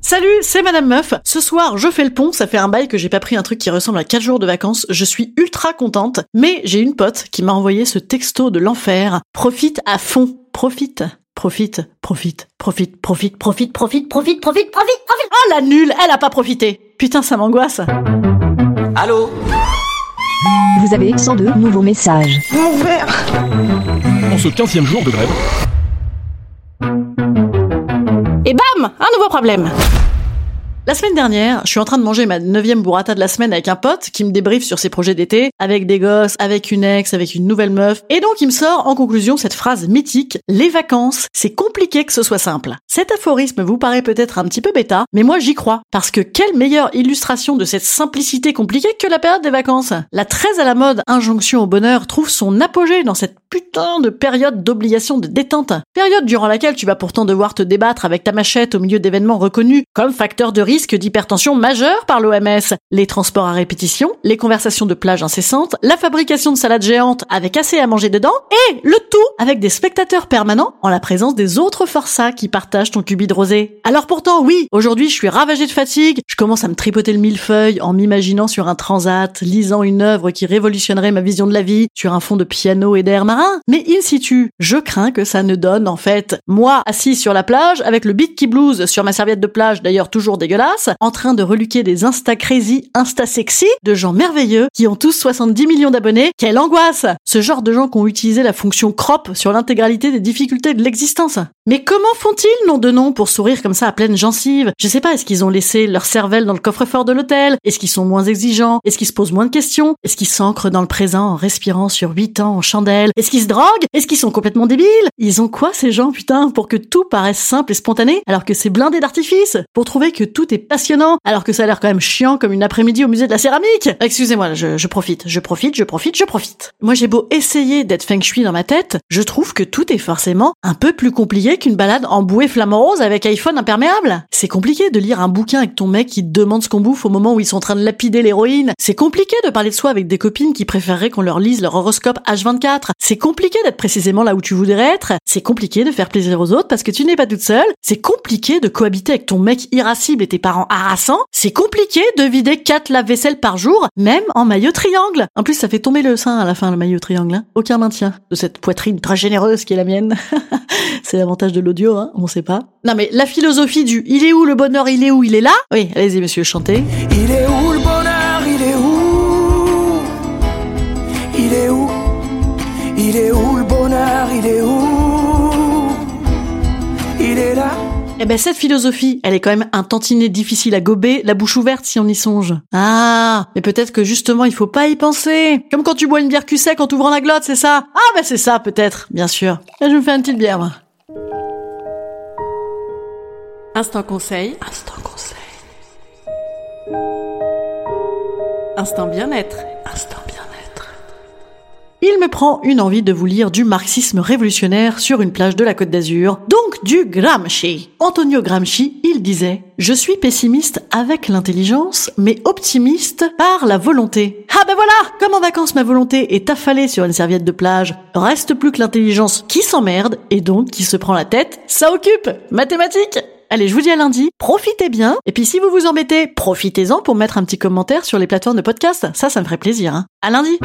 Salut, c'est Madame Meuf. Ce soir, je fais le pont. Ça fait un bail que j'ai pas pris un truc qui ressemble à 4 jours de vacances. Je suis ultra contente. Mais j'ai une pote qui m'a envoyé ce texto de l'enfer. Profite à fond. Profite. Profite, profite, profite, profite, profite, profite, profite, profite, profite, profite. Oh la nulle, elle a pas profité. Putain, ça m'angoisse. Allô Vous avez 102 nouveaux messages. En ce 15e jour de grève, problème. La semaine dernière, je suis en train de manger ma neuvième burrata de la semaine avec un pote qui me débriefe sur ses projets d'été, avec des gosses, avec une ex, avec une nouvelle meuf, et donc il me sort en conclusion cette phrase mythique, les vacances, c'est compliqué que ce soit simple. Cet aphorisme vous paraît peut-être un petit peu bêta, mais moi j'y crois, parce que quelle meilleure illustration de cette simplicité compliquée que la période des vacances? La très à la mode injonction au bonheur trouve son apogée dans cette putain de période d'obligation de détente. Période durant laquelle tu vas pourtant devoir te débattre avec ta machette au milieu d'événements reconnus comme facteur de risque d'hypertension majeure par l'OMS. Les transports à répétition, les conversations de plage incessantes, la fabrication de salades géantes avec assez à manger dedans, et le tout avec des spectateurs permanents en la présence des autres forçats qui partagent ton cubi de rosé. Alors pourtant, oui, aujourd'hui je suis ravagée de fatigue, je commence à me tripoter le millefeuille en m'imaginant sur un transat, lisant une œuvre qui révolutionnerait ma vision de la vie, sur un fond de piano et d'air marin, mais in situ, je crains que ça ne donne en fait moi assis sur la plage avec le beat qui blues sur ma serviette de plage d'ailleurs toujours dégueulasse en train de reluquer des insta crazy, insta sexy de gens merveilleux qui ont tous 70 millions d'abonnés. Quelle angoisse! Ce genre de gens qui ont utilisé la fonction crop sur l'intégralité des difficultés de l'existence. Mais comment font-ils, nom de nom, pour sourire comme ça à pleine gencive? Je sais pas, est-ce qu'ils ont laissé leur cervelle dans le coffre-fort de l'hôtel? Est-ce qu'ils sont moins exigeants? Est-ce qu'ils se posent moins de questions? Est-ce qu'ils s'ancrent dans le présent en respirant sur 8 ans en chandelle? Qu'ils se droguent? Est-ce qu'ils sont complètement débiles? Ils ont quoi ces gens, putain, pour que tout paraisse simple et spontané alors que c'est blindé d'artifice Pour trouver que tout est passionnant alors que ça a l'air quand même chiant comme une après-midi au musée de la céramique? Excusez-moi, je, je profite, je profite, je profite, je profite. Moi j'ai beau essayer d'être feng shui dans ma tête, je trouve que tout est forcément un peu plus compliqué qu'une balade en bouée flamant rose avec iPhone imperméable. C'est compliqué de lire un bouquin avec ton mec qui te demande ce qu'on bouffe au moment où ils sont en train de lapider l'héroïne. C'est compliqué de parler de soi avec des copines qui préféreraient qu'on leur lise leur horoscope H24. C'est compliqué d'être précisément là où tu voudrais être. C'est compliqué de faire plaisir aux autres parce que tu n'es pas toute seule. C'est compliqué de cohabiter avec ton mec irascible et tes parents harassants. C'est compliqué de vider 4 lave-vaisselle par jour, même en maillot triangle. En plus, ça fait tomber le sein à la fin, le maillot triangle. hein. Aucun maintien de cette poitrine très généreuse qui est la mienne. C'est l'avantage de l'audio, hein, on sait pas. Non mais la philosophie du il est où le bonheur, il est où, il est là? Oui, allez-y monsieur, chantez. Il est où le bonheur? Ben cette philosophie, elle est quand même un tantinet difficile à gober, la bouche ouverte si on y songe. Ah, mais peut-être que justement il faut pas y penser. Comme quand tu bois une bière cul sec en t'ouvrant la glotte, c'est ça? Ah ben c'est ça peut-être, bien sûr. Là, je me fais une petite bière moi. Instant conseil. Instant conseil. Instant bien-être. Instant bien-être. Il me prend une envie de vous lire du marxisme révolutionnaire sur une plage de la Côte d'Azur, donc du Gramsci. Antonio Gramsci, il disait Je suis pessimiste avec l'intelligence, mais optimiste par la volonté. Ah ben voilà Comme en vacances ma volonté est affalée sur une serviette de plage, reste plus que l'intelligence qui s'emmerde, et donc qui se prend la tête, ça occupe Mathématiques Allez, je vous dis à lundi, profitez bien, et puis si vous vous embêtez, profitez-en pour mettre un petit commentaire sur les plateformes de podcast, ça, ça me ferait plaisir. Hein. À lundi